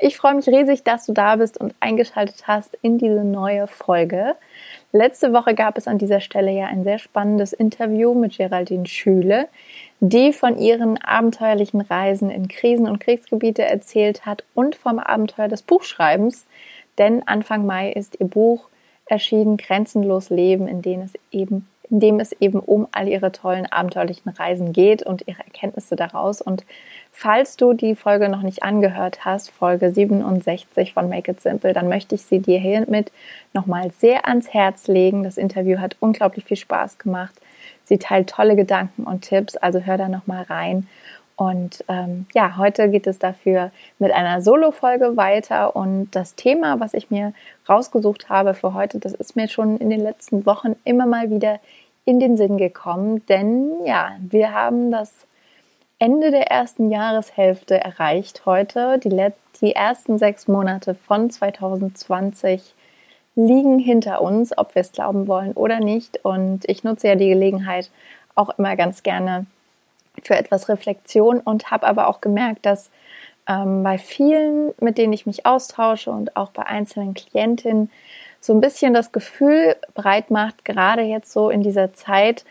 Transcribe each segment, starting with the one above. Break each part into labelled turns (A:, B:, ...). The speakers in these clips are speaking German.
A: Ich freue mich riesig, dass du da bist und eingeschaltet hast in diese neue Folge. Letzte Woche gab es an dieser Stelle ja ein sehr spannendes Interview mit Geraldine Schüle, die von ihren abenteuerlichen Reisen in Krisen- und Kriegsgebiete erzählt hat und vom Abenteuer des Buchschreibens, denn Anfang Mai ist ihr Buch erschienen, Grenzenlos Leben, in dem es eben in dem es eben um all ihre tollen abenteuerlichen Reisen geht und ihre Erkenntnisse daraus. Und falls du die Folge noch nicht angehört hast, Folge 67 von Make It Simple, dann möchte ich sie dir hiermit nochmal sehr ans Herz legen. Das Interview hat unglaublich viel Spaß gemacht. Sie teilt tolle Gedanken und Tipps, also hör da nochmal rein. Und ähm, ja, heute geht es dafür mit einer Solo-Folge weiter. Und das Thema, was ich mir rausgesucht habe für heute, das ist mir schon in den letzten Wochen immer mal wieder in den Sinn gekommen. Denn ja, wir haben das Ende der ersten Jahreshälfte erreicht heute. Die, die ersten sechs Monate von 2020 liegen hinter uns, ob wir es glauben wollen oder nicht. Und ich nutze ja die Gelegenheit auch immer ganz gerne für etwas Reflexion und habe aber auch gemerkt, dass ähm, bei vielen, mit denen ich mich austausche und auch bei einzelnen Klientinnen so ein bisschen das Gefühl breit macht, gerade jetzt so in dieser Zeit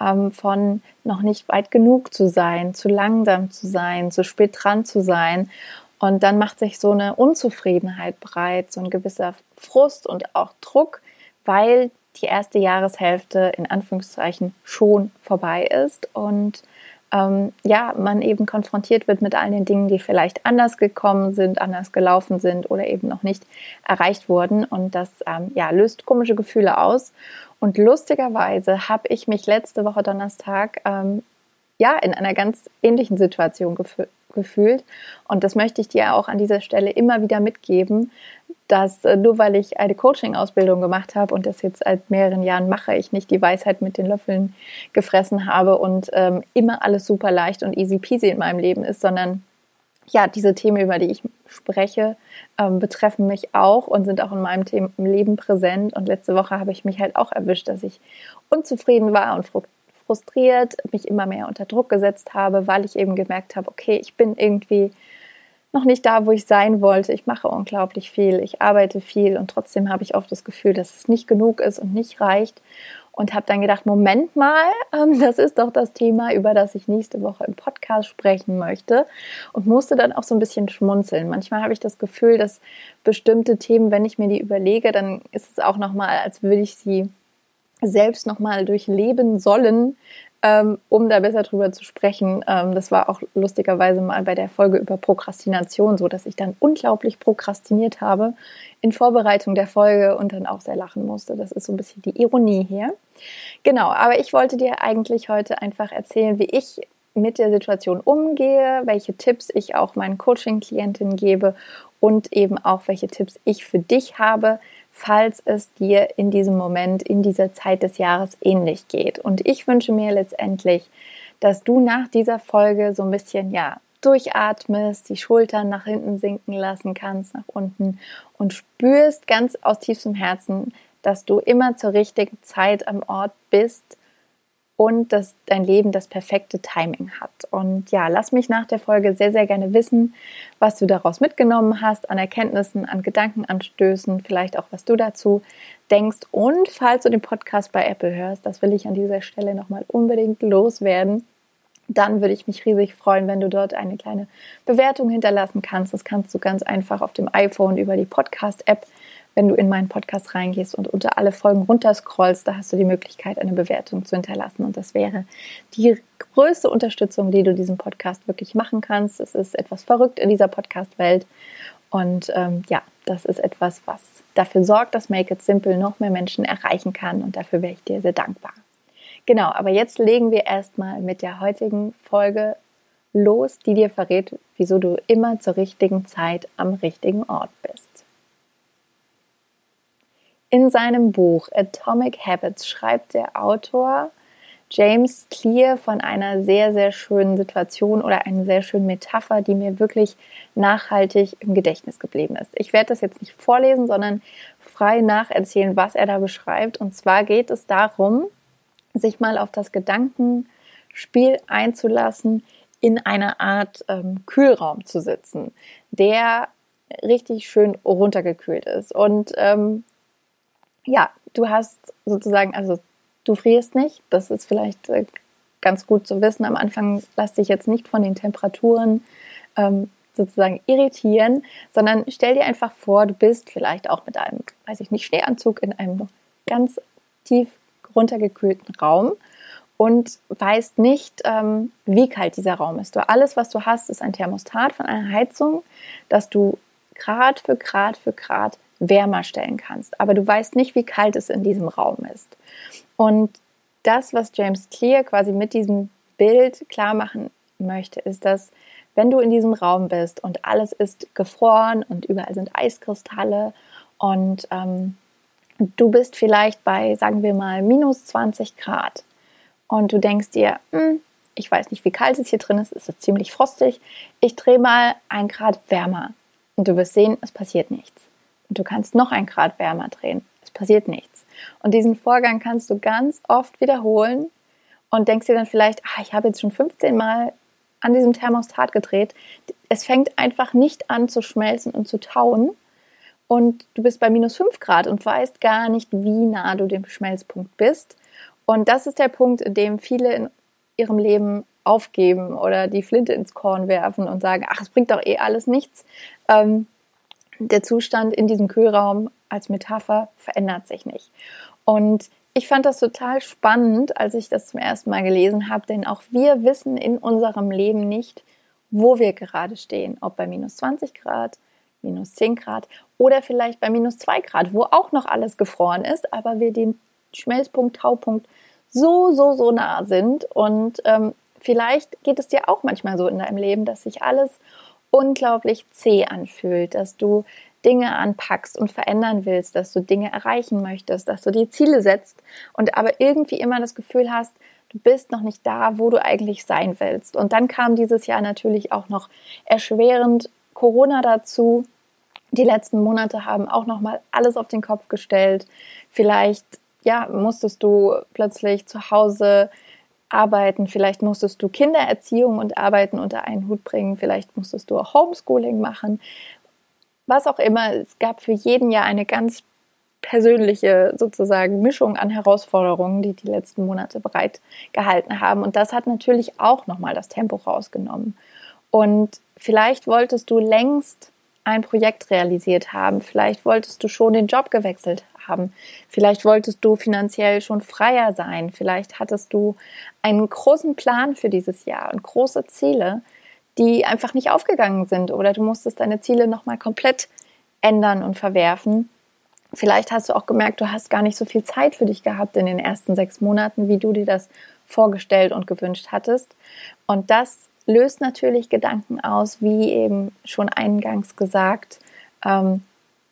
A: ähm, von noch nicht weit genug zu sein, zu langsam zu sein, zu spät dran zu sein. Und dann macht sich so eine Unzufriedenheit breit, so ein gewisser Frust und auch Druck, weil die erste Jahreshälfte in Anführungszeichen schon vorbei ist und ähm, ja, man eben konfrontiert wird mit all den Dingen, die vielleicht anders gekommen sind, anders gelaufen sind oder eben noch nicht erreicht wurden. Und das ähm, ja, löst komische Gefühle aus. Und lustigerweise habe ich mich letzte Woche Donnerstag ähm, ja in einer ganz ähnlichen Situation gefühlt gefühlt. Und das möchte ich dir auch an dieser Stelle immer wieder mitgeben, dass äh, nur weil ich eine Coaching-Ausbildung gemacht habe und das jetzt seit mehreren Jahren mache, ich nicht die Weisheit mit den Löffeln gefressen habe und ähm, immer alles super leicht und easy peasy in meinem Leben ist, sondern ja, diese Themen, über die ich spreche, ähm, betreffen mich auch und sind auch in meinem Thema, Leben präsent. Und letzte Woche habe ich mich halt auch erwischt, dass ich unzufrieden war und frustriert, mich immer mehr unter Druck gesetzt habe, weil ich eben gemerkt habe, okay, ich bin irgendwie noch nicht da, wo ich sein wollte. Ich mache unglaublich viel, ich arbeite viel und trotzdem habe ich oft das Gefühl, dass es nicht genug ist und nicht reicht. Und habe dann gedacht, Moment mal, ähm, das ist doch das Thema, über das ich nächste Woche im Podcast sprechen möchte. Und musste dann auch so ein bisschen schmunzeln. Manchmal habe ich das Gefühl, dass bestimmte Themen, wenn ich mir die überlege, dann ist es auch nochmal, als würde ich sie selbst nochmal durchleben sollen, ähm, um da besser drüber zu sprechen. Ähm, das war auch lustigerweise mal bei der Folge über Prokrastination so, dass ich dann unglaublich prokrastiniert habe in Vorbereitung der Folge und dann auch sehr lachen musste. Das ist so ein bisschen die Ironie hier. Genau, aber ich wollte dir eigentlich heute einfach erzählen, wie ich mit der Situation umgehe, welche Tipps ich auch meinen Coaching-Klientinnen gebe und eben auch welche Tipps ich für dich habe, falls es dir in diesem Moment, in dieser Zeit des Jahres ähnlich geht. Und ich wünsche mir letztendlich, dass du nach dieser Folge so ein bisschen, ja, durchatmest, die Schultern nach hinten sinken lassen kannst, nach unten und spürst ganz aus tiefstem Herzen, dass du immer zur richtigen Zeit am Ort bist und dass dein Leben das perfekte Timing hat. Und ja, lass mich nach der Folge sehr, sehr gerne wissen, was du daraus mitgenommen hast, an Erkenntnissen, an Gedankenanstößen, vielleicht auch, was du dazu denkst. Und falls du den Podcast bei Apple hörst, das will ich an dieser Stelle nochmal unbedingt loswerden, dann würde ich mich riesig freuen, wenn du dort eine kleine Bewertung hinterlassen kannst. Das kannst du ganz einfach auf dem iPhone über die Podcast-App wenn du in meinen Podcast reingehst und unter alle Folgen runterscrollst, da hast du die Möglichkeit, eine Bewertung zu hinterlassen. Und das wäre die größte Unterstützung, die du diesem Podcast wirklich machen kannst. Es ist etwas verrückt in dieser Podcast-Welt. Und ähm, ja, das ist etwas, was dafür sorgt, dass Make It Simple noch mehr Menschen erreichen kann. Und dafür wäre ich dir sehr dankbar. Genau, aber jetzt legen wir erstmal mit der heutigen Folge los, die dir verrät, wieso du immer zur richtigen Zeit am richtigen Ort bist. In seinem Buch Atomic Habits schreibt der Autor James Clear von einer sehr, sehr schönen Situation oder einer sehr schönen Metapher, die mir wirklich nachhaltig im Gedächtnis geblieben ist. Ich werde das jetzt nicht vorlesen, sondern frei nacherzählen, was er da beschreibt. Und zwar geht es darum, sich mal auf das Gedankenspiel einzulassen, in einer Art ähm, Kühlraum zu sitzen, der richtig schön runtergekühlt ist. Und ähm, ja, du hast sozusagen, also du frierst nicht. Das ist vielleicht äh, ganz gut zu wissen. Am Anfang lass dich jetzt nicht von den Temperaturen ähm, sozusagen irritieren, sondern stell dir einfach vor, du bist vielleicht auch mit einem, weiß ich nicht, Schneeanzug in einem ganz tief runtergekühlten Raum und weißt nicht, ähm, wie kalt dieser Raum ist. Du, alles, was du hast, ist ein Thermostat von einer Heizung, das du Grad für Grad für Grad wärmer stellen kannst. Aber du weißt nicht, wie kalt es in diesem Raum ist. Und das, was James Clear quasi mit diesem Bild klar machen möchte, ist, dass wenn du in diesem Raum bist und alles ist gefroren und überall sind Eiskristalle und ähm, du bist vielleicht bei, sagen wir mal, minus 20 Grad und du denkst dir, hm, ich weiß nicht, wie kalt es hier drin ist, es ist ziemlich frostig, ich drehe mal ein Grad wärmer und du wirst sehen, es passiert nichts. Und du kannst noch ein Grad wärmer drehen, es passiert nichts. Und diesen Vorgang kannst du ganz oft wiederholen und denkst dir dann vielleicht, ah, ich habe jetzt schon 15 Mal an diesem Thermostat gedreht. Es fängt einfach nicht an zu schmelzen und zu tauen. Und du bist bei minus 5 Grad und weißt gar nicht, wie nah du dem Schmelzpunkt bist. Und das ist der Punkt, in dem viele in ihrem Leben aufgeben oder die Flinte ins Korn werfen und sagen, ach, es bringt doch eh alles nichts. Ähm, der Zustand in diesem Kühlraum als Metapher verändert sich nicht. Und ich fand das total spannend, als ich das zum ersten Mal gelesen habe, denn auch wir wissen in unserem Leben nicht, wo wir gerade stehen. Ob bei minus 20 Grad, minus 10 Grad oder vielleicht bei minus 2 Grad, wo auch noch alles gefroren ist, aber wir den Schmelzpunkt, Taupunkt so, so, so nah sind. Und ähm, vielleicht geht es dir auch manchmal so in deinem Leben, dass sich alles unglaublich zäh anfühlt, dass du Dinge anpackst und verändern willst, dass du Dinge erreichen möchtest, dass du dir Ziele setzt und aber irgendwie immer das Gefühl hast, du bist noch nicht da, wo du eigentlich sein willst. Und dann kam dieses Jahr natürlich auch noch erschwerend Corona dazu. Die letzten Monate haben auch noch mal alles auf den Kopf gestellt. Vielleicht ja, musstest du plötzlich zu Hause arbeiten, vielleicht musstest du Kindererziehung und Arbeiten unter einen Hut bringen, vielleicht musstest du auch Homeschooling machen was auch immer. Es gab für jeden Jahr eine ganz persönliche sozusagen Mischung an Herausforderungen, die die letzten Monate bereit gehalten haben. Und das hat natürlich auch nochmal das Tempo rausgenommen. Und vielleicht wolltest du längst ein Projekt realisiert haben. Vielleicht wolltest du schon den Job gewechselt haben. Vielleicht wolltest du finanziell schon freier sein. Vielleicht hattest du einen großen Plan für dieses Jahr und große Ziele die einfach nicht aufgegangen sind oder du musstest deine Ziele nochmal komplett ändern und verwerfen. Vielleicht hast du auch gemerkt, du hast gar nicht so viel Zeit für dich gehabt in den ersten sechs Monaten, wie du dir das vorgestellt und gewünscht hattest. Und das löst natürlich Gedanken aus, wie eben schon eingangs gesagt, ähm,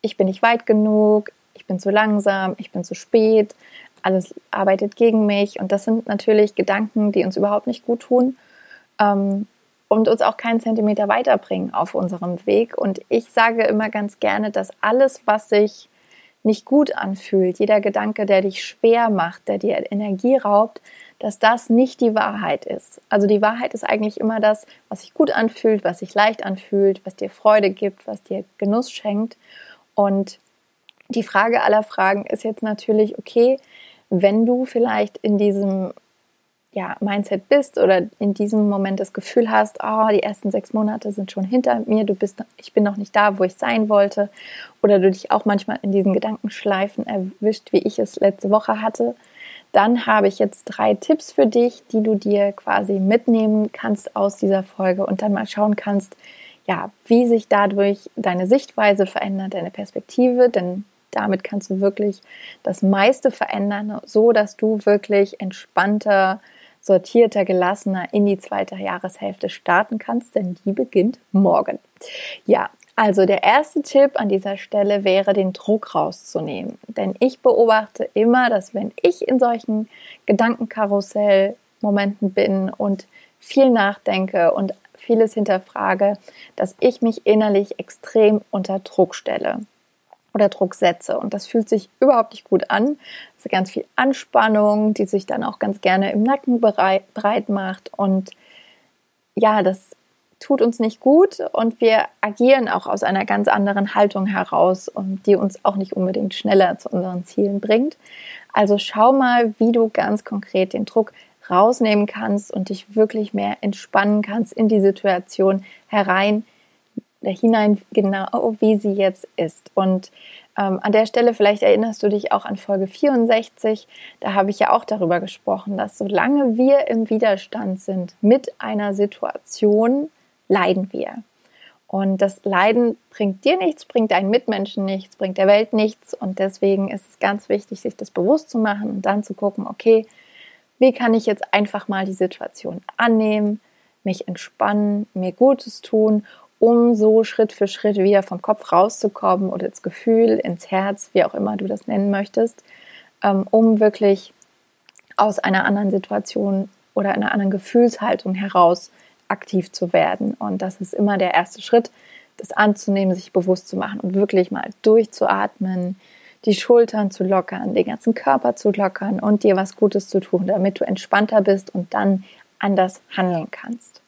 A: ich bin nicht weit genug, ich bin zu langsam, ich bin zu spät, alles arbeitet gegen mich. Und das sind natürlich Gedanken, die uns überhaupt nicht gut tun. Ähm, und uns auch keinen Zentimeter weiterbringen auf unserem Weg. Und ich sage immer ganz gerne, dass alles, was sich nicht gut anfühlt, jeder Gedanke, der dich schwer macht, der dir Energie raubt, dass das nicht die Wahrheit ist. Also die Wahrheit ist eigentlich immer das, was sich gut anfühlt, was sich leicht anfühlt, was dir Freude gibt, was dir Genuss schenkt. Und die Frage aller Fragen ist jetzt natürlich, okay, wenn du vielleicht in diesem ja, Mindset bist oder in diesem Moment das Gefühl hast, oh, die ersten sechs Monate sind schon hinter mir, du bist, ich bin noch nicht da, wo ich sein wollte, oder du dich auch manchmal in diesen Gedankenschleifen erwischt, wie ich es letzte Woche hatte, dann habe ich jetzt drei Tipps für dich, die du dir quasi mitnehmen kannst aus dieser Folge und dann mal schauen kannst, ja, wie sich dadurch deine Sichtweise verändert, deine Perspektive, denn damit kannst du wirklich das meiste verändern, so dass du wirklich entspannter sortierter, gelassener in die zweite Jahreshälfte starten kannst, denn die beginnt morgen. Ja, Also der erste Tipp an dieser Stelle wäre, den Druck rauszunehmen. Denn ich beobachte immer, dass wenn ich in solchen Gedankenkarussell-Momenten bin und viel nachdenke und vieles hinterfrage, dass ich mich innerlich extrem unter Druck stelle oder Druck setze. Und das fühlt sich überhaupt nicht gut an. Es ist ganz viel Anspannung, die sich dann auch ganz gerne im Nacken breit macht. Und ja, das tut uns nicht gut und wir agieren auch aus einer ganz anderen Haltung heraus die uns auch nicht unbedingt schneller zu unseren Zielen bringt. Also schau mal, wie du ganz konkret den Druck rausnehmen kannst und dich wirklich mehr entspannen kannst in die Situation herein, hinein, genau wie sie jetzt ist. Und ähm, an der Stelle, vielleicht erinnerst du dich auch an Folge 64, da habe ich ja auch darüber gesprochen, dass solange wir im Widerstand sind mit einer Situation, leiden wir. Und das Leiden bringt dir nichts, bringt deinen Mitmenschen nichts, bringt der Welt nichts. Und deswegen ist es ganz wichtig, sich das bewusst zu machen und dann zu gucken, okay, wie kann ich jetzt einfach mal die Situation annehmen, mich entspannen, mir Gutes tun, um so Schritt für Schritt wieder vom Kopf rauszukommen oder ins Gefühl, ins Herz, wie auch immer du das nennen möchtest, ähm, um wirklich aus einer anderen Situation oder einer anderen Gefühlshaltung heraus aktiv zu werden. Und das ist immer der erste Schritt, das anzunehmen, sich bewusst zu machen und wirklich mal durchzuatmen, die Schultern zu lockern, den ganzen Körper zu lockern und dir was Gutes zu tun, damit du entspannter bist und dann anders handeln kannst.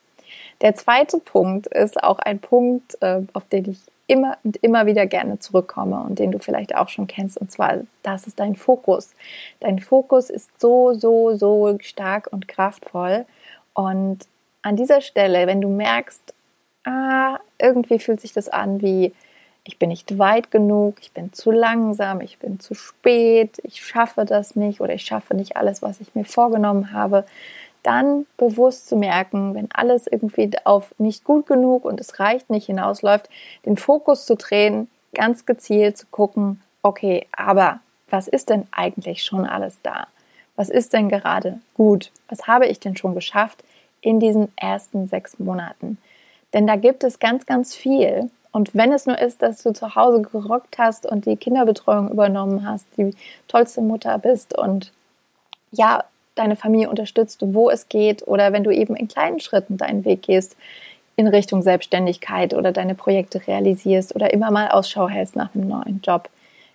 A: Der zweite Punkt ist auch ein Punkt, äh, auf den ich immer und immer wieder gerne zurückkomme und den du vielleicht auch schon kennst. Und zwar, das ist dein Fokus. Dein Fokus ist so, so, so stark und kraftvoll. Und an dieser Stelle, wenn du merkst, ah, irgendwie fühlt sich das an wie ich bin nicht weit genug, ich bin zu langsam, ich bin zu spät, ich schaffe das nicht oder ich schaffe nicht alles, was ich mir vorgenommen habe, dann bewusst zu merken, wenn alles irgendwie auf nicht gut genug und es reicht nicht hinausläuft, den Fokus zu drehen, ganz gezielt zu gucken, okay, aber was ist denn eigentlich schon alles da? Was ist denn gerade gut? Was habe ich denn schon geschafft in diesen ersten sechs Monaten? Denn da gibt es ganz, ganz viel, und wenn es nur ist, dass du zu Hause gerockt hast und die Kinderbetreuung übernommen hast, die tollste Mutter bist und ja, deine Familie unterstützt, wo es geht, oder wenn du eben in kleinen Schritten deinen Weg gehst in Richtung Selbstständigkeit oder deine Projekte realisierst oder immer mal Ausschau hältst nach einem neuen Job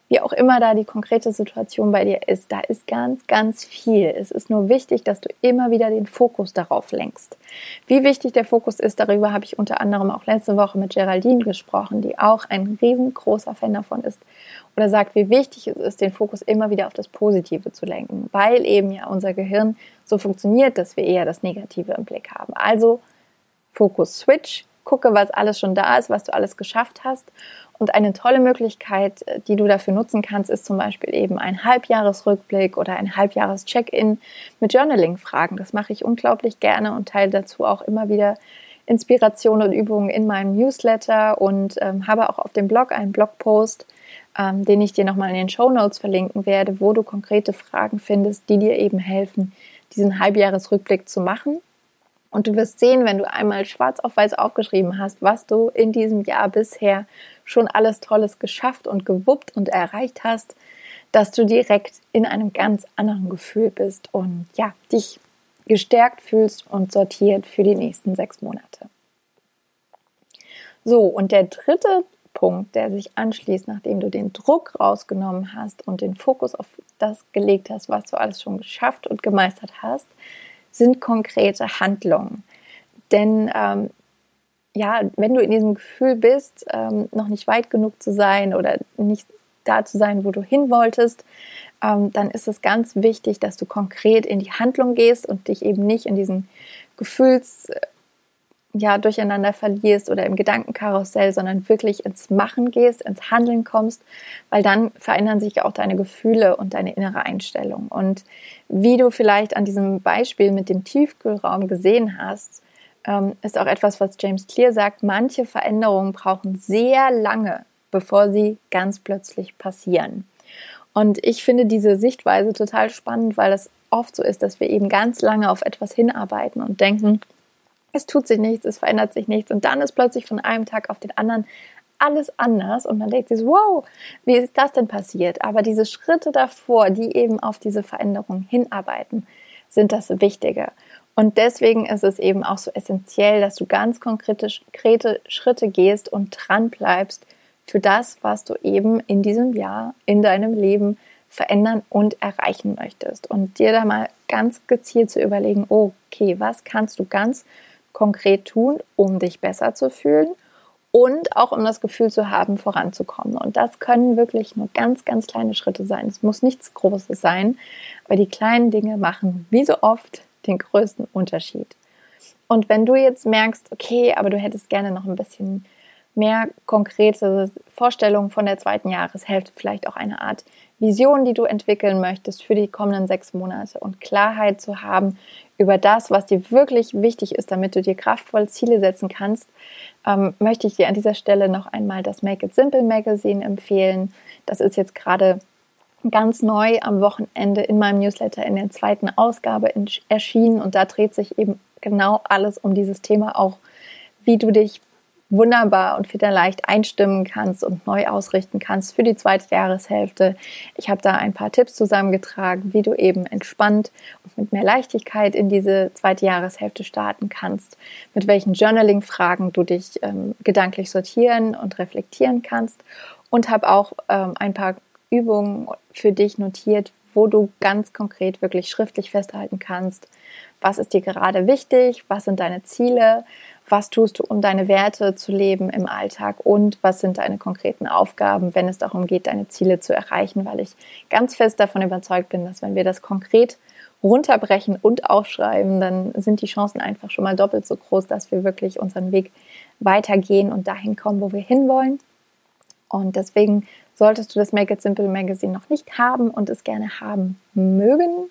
A: wie auch immer da die konkrete Situation bei dir ist, da ist ganz, ganz viel. Es ist nur wichtig, dass du immer wieder den Fokus darauf lenkst. Wie wichtig der Fokus ist, darüber habe ich unter anderem auch letzte Woche mit Geraldine gesprochen, die auch ein riesengroßer Fan davon ist oder sagt, wie wichtig es ist, den Fokus immer wieder auf das Positive zu lenken, weil eben ja unser Gehirn so funktioniert, dass wir eher das Negative im Blick haben. Also Fokus Switch, gucke, was alles schon da ist, was du alles geschafft hast und eine tolle Möglichkeit, äh, die du dafür nutzen kannst, ist zum Beispiel eben ein Halbjahresrückblick oder ein Halbjahres-Check-in mit Journaling-Fragen. Das mache ich unglaublich gerne und teile dazu auch immer wieder Inspirationen und Übungen in meinem Newsletter und ähm, habe auch auf dem Blog einen Blogpost, ähm, den ich dir nochmal in den Show Notes verlinken werde, wo du konkrete Fragen findest, die dir eben helfen, diesen Halbjahresrückblick zu machen und du wirst sehen, wenn du einmal schwarz auf weiß aufgeschrieben hast, was du in diesem Jahr bisher schon alles Tolles geschafft und gewuppt und erreicht hast, dass du direkt in einem ganz anderen Gefühl bist und ja, dich gestärkt fühlst und sortiert für die nächsten sechs Monate. So, und der dritte Punkt, der sich anschließt, nachdem du den Druck rausgenommen hast und den Fokus auf das gelegt hast, was du alles schon geschafft und gemeistert hast, sind konkrete Handlungen. Denn ähm, ja, wenn du in diesem Gefühl bist, ähm, noch nicht weit genug zu sein oder nicht da zu sein, wo du hin wolltest, ähm, dann ist es ganz wichtig, dass du konkret in die Handlung gehst und dich eben nicht in diesen Gefühls ja, durcheinander verlierst oder im Gedankenkarussell, sondern wirklich ins Machen gehst, ins Handeln kommst, weil dann verändern sich auch deine Gefühle und deine innere Einstellung. Und wie du vielleicht an diesem Beispiel mit dem Tiefkühlraum gesehen hast, ähm, ist auch etwas, was James Clear sagt, manche Veränderungen brauchen sehr lange, bevor sie ganz plötzlich passieren. Und ich finde diese Sichtweise total spannend, weil es oft so ist, dass wir eben ganz lange auf etwas hinarbeiten und denken, es tut sich nichts, es verändert sich nichts und dann ist plötzlich von einem Tag auf den anderen alles anders und man denkt sich, wow, wie ist das denn passiert? Aber diese Schritte davor, die eben auf diese Veränderung hinarbeiten, sind das Wichtige. Und deswegen ist es eben auch so essentiell, dass du ganz konkrete, Schritte gehst und dran bleibst für das, was du eben in diesem Jahr in deinem Leben verändern und erreichen möchtest. Und dir da mal ganz gezielt zu überlegen, okay, was kannst du ganz konkret tun, um dich besser zu fühlen und auch um das Gefühl zu haben, voranzukommen. Und das können wirklich nur ganz, ganz kleine Schritte sein. Es muss nichts Großes sein, aber die kleinen Dinge machen wie so oft den größten Unterschied. Und wenn du jetzt merkst, okay, aber du hättest gerne noch ein bisschen mehr konkrete Vorstellungen von der zweiten Jahreshälfte, vielleicht auch eine Art Vision, die du entwickeln möchtest für die kommenden sechs Monate und Klarheit zu haben über das, was dir wirklich wichtig ist, damit du dir kraftvoll Ziele setzen kannst, ähm, möchte ich dir an dieser Stelle noch einmal das Make It Simple Magazine empfehlen. Das ist jetzt gerade ganz neu am Wochenende in meinem Newsletter in der zweiten Ausgabe erschienen und da dreht sich eben genau alles um dieses Thema auch, wie du dich wunderbar und wieder leicht einstimmen kannst und neu ausrichten kannst für die zweite Jahreshälfte. Ich habe da ein paar Tipps zusammengetragen, wie du eben entspannt und mit mehr Leichtigkeit in diese zweite Jahreshälfte starten kannst, mit welchen Journaling-Fragen du dich ähm, gedanklich sortieren und reflektieren kannst. Und habe auch ähm, ein paar Übungen für dich notiert, wo du ganz konkret wirklich schriftlich festhalten kannst, was ist dir gerade wichtig, was sind deine Ziele, was tust du, um deine Werte zu leben im Alltag und was sind deine konkreten Aufgaben, wenn es darum geht, deine Ziele zu erreichen, weil ich ganz fest davon überzeugt bin, dass wenn wir das konkret runterbrechen und aufschreiben, dann sind die Chancen einfach schon mal doppelt so groß, dass wir wirklich unseren Weg weitergehen und dahin kommen, wo wir hinwollen. Und deswegen Solltest du das Make It Simple Magazine noch nicht haben und es gerne haben mögen,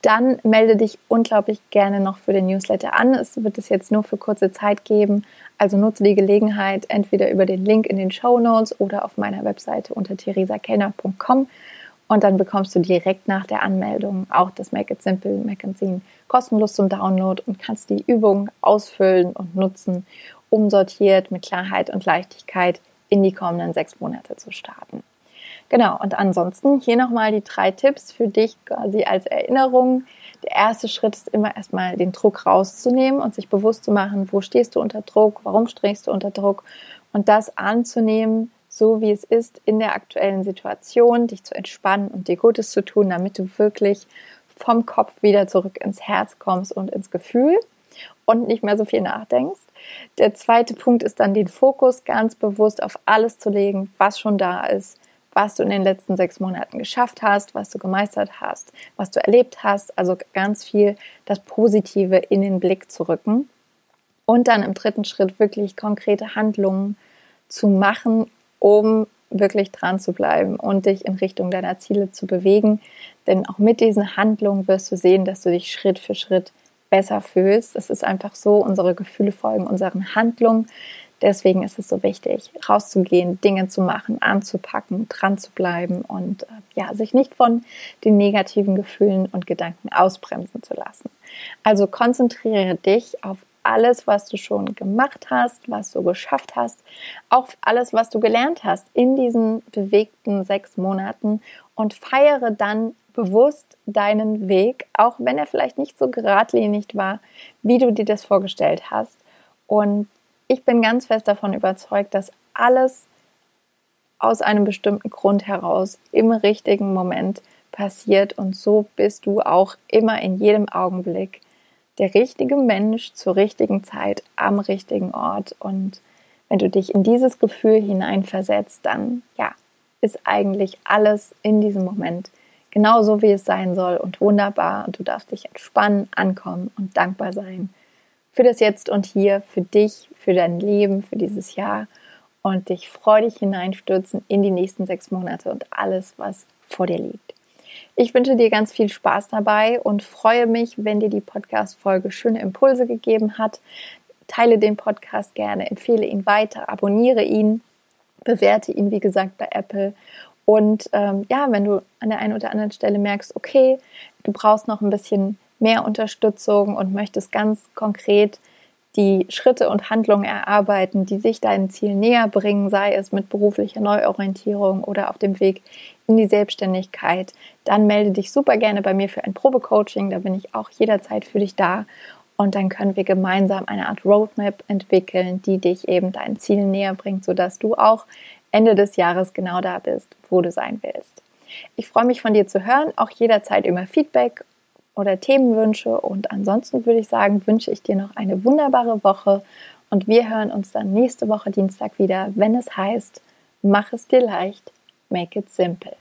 A: dann melde dich unglaublich gerne noch für den Newsletter an. Es wird es jetzt nur für kurze Zeit geben. Also nutze die Gelegenheit entweder über den Link in den Show Notes oder auf meiner Webseite unter theresakellner.com und dann bekommst du direkt nach der Anmeldung auch das Make It Simple Magazine kostenlos zum Download und kannst die Übung ausfüllen und nutzen, um sortiert mit Klarheit und Leichtigkeit in die kommenden sechs Monate zu starten. Genau, und ansonsten hier nochmal die drei Tipps für dich quasi als Erinnerung. Der erste Schritt ist immer erstmal den Druck rauszunehmen und sich bewusst zu machen, wo stehst du unter Druck, warum stehst du unter Druck und das anzunehmen, so wie es ist in der aktuellen Situation, dich zu entspannen und dir Gutes zu tun, damit du wirklich vom Kopf wieder zurück ins Herz kommst und ins Gefühl und nicht mehr so viel nachdenkst. Der zweite Punkt ist dann den Fokus ganz bewusst auf alles zu legen, was schon da ist, was du in den letzten sechs Monaten geschafft hast, was du gemeistert hast, was du erlebt hast. Also ganz viel das Positive in den Blick zu rücken. Und dann im dritten Schritt wirklich konkrete Handlungen zu machen, um wirklich dran zu bleiben und dich in Richtung deiner Ziele zu bewegen. Denn auch mit diesen Handlungen wirst du sehen, dass du dich Schritt für Schritt besser fühlst. Es ist einfach so, unsere Gefühle folgen unseren Handlungen. Deswegen ist es so wichtig, rauszugehen, Dinge zu machen, anzupacken, dran zu bleiben und äh, ja, sich nicht von den negativen Gefühlen und Gedanken ausbremsen zu lassen. Also konzentriere dich auf alles, was du schon gemacht hast, was du geschafft hast, auch alles, was du gelernt hast in diesen bewegten sechs Monaten und feiere dann bewusst deinen Weg, auch wenn er vielleicht nicht so geradlinig war, wie du dir das vorgestellt hast. Und ich bin ganz fest davon überzeugt, dass alles aus einem bestimmten Grund heraus im richtigen Moment passiert und so bist du auch immer in jedem Augenblick der richtige Mensch zur richtigen Zeit am richtigen Ort. Und wenn du dich in dieses Gefühl hineinversetzt, dann ja, ist eigentlich alles in diesem Moment genauso wie es sein soll und wunderbar. Und du darfst dich entspannen, ankommen und dankbar sein für das Jetzt und Hier, für dich, für dein Leben, für dieses Jahr. Und dich freudig hineinstürzen in die nächsten sechs Monate und alles, was vor dir liegt. Ich wünsche dir ganz viel Spaß dabei und freue mich, wenn dir die Podcast-Folge schöne Impulse gegeben hat. Teile den Podcast gerne, empfehle ihn weiter, abonniere ihn, bewerte ihn, wie gesagt, bei Apple. Und ähm, ja, wenn du an der einen oder anderen Stelle merkst, okay, du brauchst noch ein bisschen mehr Unterstützung und möchtest ganz konkret die Schritte und Handlungen erarbeiten, die sich deinem Ziel näher bringen, sei es mit beruflicher Neuorientierung oder auf dem Weg in die Selbstständigkeit, dann melde dich super gerne bei mir für ein Probecoaching. Da bin ich auch jederzeit für dich da. Und dann können wir gemeinsam eine Art Roadmap entwickeln, die dich eben deinen Zielen näher bringt, sodass du auch Ende des Jahres genau da bist, wo du sein willst. Ich freue mich von dir zu hören, auch jederzeit über Feedback oder Themenwünsche. Und ansonsten würde ich sagen, wünsche ich dir noch eine wunderbare Woche und wir hören uns dann nächste Woche Dienstag wieder, wenn es heißt, mach es dir leicht, make it simple.